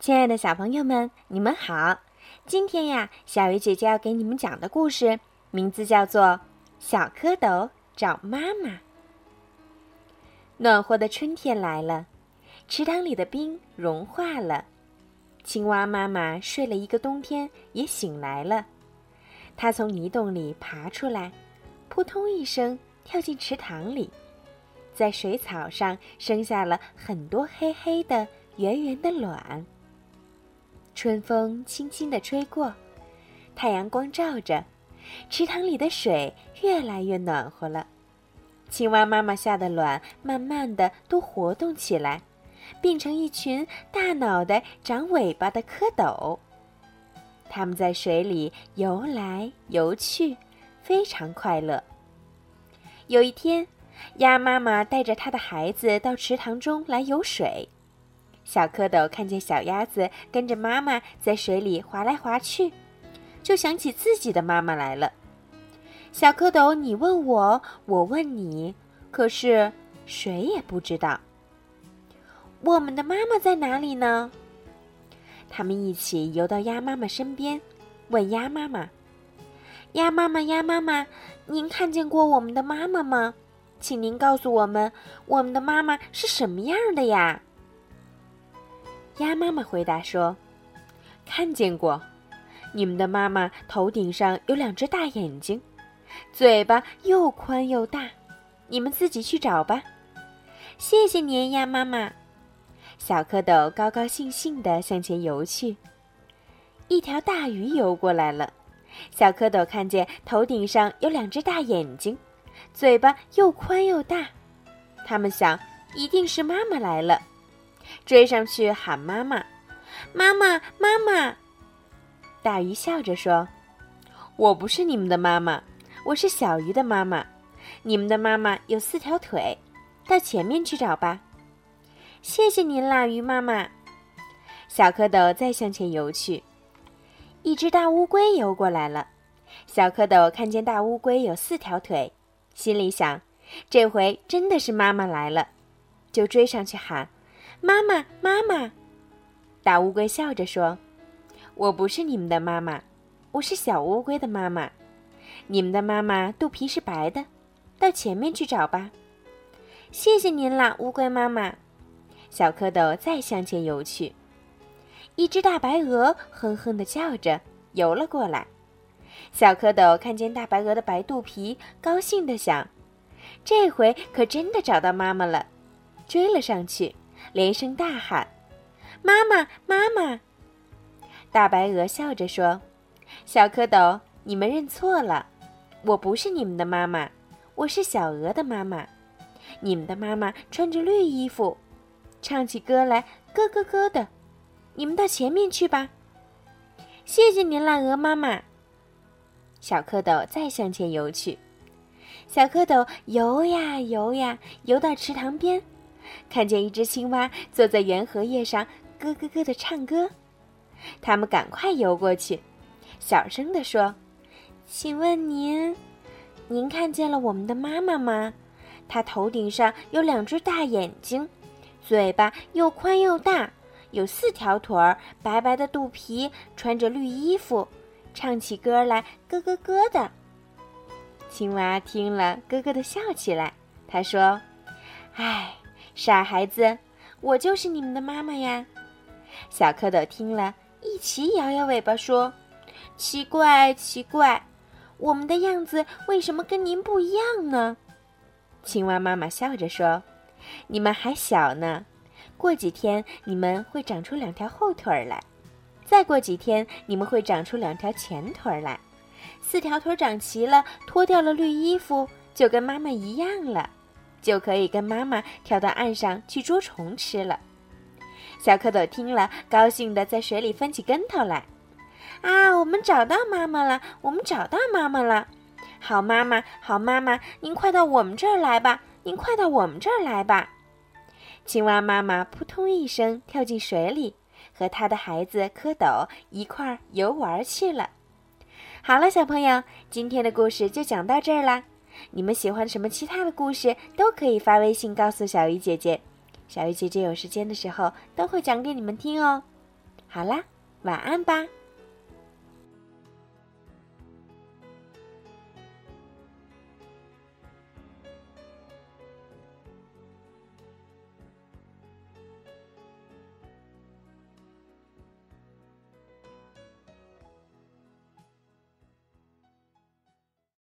亲爱的小朋友们，你们好！今天呀，小鱼姐姐要给你们讲的故事名字叫做《小蝌蚪找妈妈》。暖和的春天来了，池塘里的冰融化了，青蛙妈妈睡了一个冬天也醒来了。它从泥洞里爬出来，扑通一声跳进池塘里，在水草上生下了很多黑黑的、圆圆的卵。春风轻轻地吹过，太阳光照着，池塘里的水越来越暖和了。青蛙妈妈下的卵慢慢的都活动起来，变成一群大脑袋、长尾巴的蝌蚪。它们在水里游来游去，非常快乐。有一天，鸭妈妈带着它的孩子到池塘中来游水。小蝌蚪看见小鸭子跟着妈妈在水里划来划去，就想起自己的妈妈来了。小蝌蚪，你问我，我问你，可是谁也不知道我们的妈妈在哪里呢？他们一起游到鸭妈妈身边，问鸭妈妈：“鸭妈妈，鸭妈妈，您看见过我们的妈妈吗？请您告诉我们，我们的妈妈是什么样的呀？”鸭妈妈回答说：“看见过，你们的妈妈头顶上有两只大眼睛，嘴巴又宽又大，你们自己去找吧。”谢谢您，鸭妈妈。小蝌蚪高高兴兴地向前游去。一条大鱼游过来了，小蝌蚪看见头顶上有两只大眼睛，嘴巴又宽又大，他们想，一定是妈妈来了。追上去喊妈妈，妈妈，妈妈！大鱼笑着说：“我不是你们的妈妈，我是小鱼的妈妈。你们的妈妈有四条腿，到前面去找吧。”谢谢您啦，鱼妈妈。小蝌蚪再向前游去，一只大乌龟游过来了。小蝌蚪看见大乌龟有四条腿，心里想：这回真的是妈妈来了，就追上去喊。妈妈，妈妈！大乌龟笑着说：“我不是你们的妈妈，我是小乌龟的妈妈。你们的妈妈肚皮是白的，到前面去找吧。”谢谢您啦，乌龟妈妈。小蝌蚪再向前游去，一只大白鹅哼哼地叫着游了过来。小蝌蚪看见大白鹅的白肚皮，高兴地想：“这回可真的找到妈妈了。”追了上去。连声大喊：“妈妈，妈妈！”大白鹅笑着说：“小蝌蚪，你们认错了，我不是你们的妈妈，我是小鹅的妈妈。你们的妈妈穿着绿衣服，唱起歌来咯咯咯的。你们到前面去吧。”谢谢您了，鹅妈妈。小蝌蚪再向前游去，小蝌蚪游呀游呀，游到池塘边。看见一只青蛙坐在圆荷叶上，咯咯咯的唱歌。他们赶快游过去，小声地说：“请问您，您看见了我们的妈妈吗？她头顶上有两只大眼睛，嘴巴又宽又大，有四条腿儿，白白的肚皮，穿着绿衣服，唱起歌来咯咯咯的。”青蛙听了，咯咯的笑起来。他说：“唉。”傻孩子，我就是你们的妈妈呀！小蝌蚪听了一起摇摇尾巴说：“奇怪，奇怪，我们的样子为什么跟您不一样呢？”青蛙妈妈笑着说：“你们还小呢，过几天你们会长出两条后腿来，再过几天你们会长出两条前腿来，四条腿长齐了，脱掉了绿衣服，就跟妈妈一样了。”就可以跟妈妈跳到岸上去捉虫吃了。小蝌蚪听了，高兴地在水里翻起跟头来。啊，我们找到妈妈了！我们找到妈妈了！好妈妈，好妈妈，您快到我们这儿来吧！您快到我们这儿来吧！青蛙妈妈扑通一声跳进水里，和他的孩子蝌蚪一块儿游玩去了。好了，小朋友，今天的故事就讲到这儿啦。你们喜欢什么其他的故事，都可以发微信告诉小鱼姐姐，小鱼姐姐有时间的时候都会讲给你们听哦。好啦，晚安吧。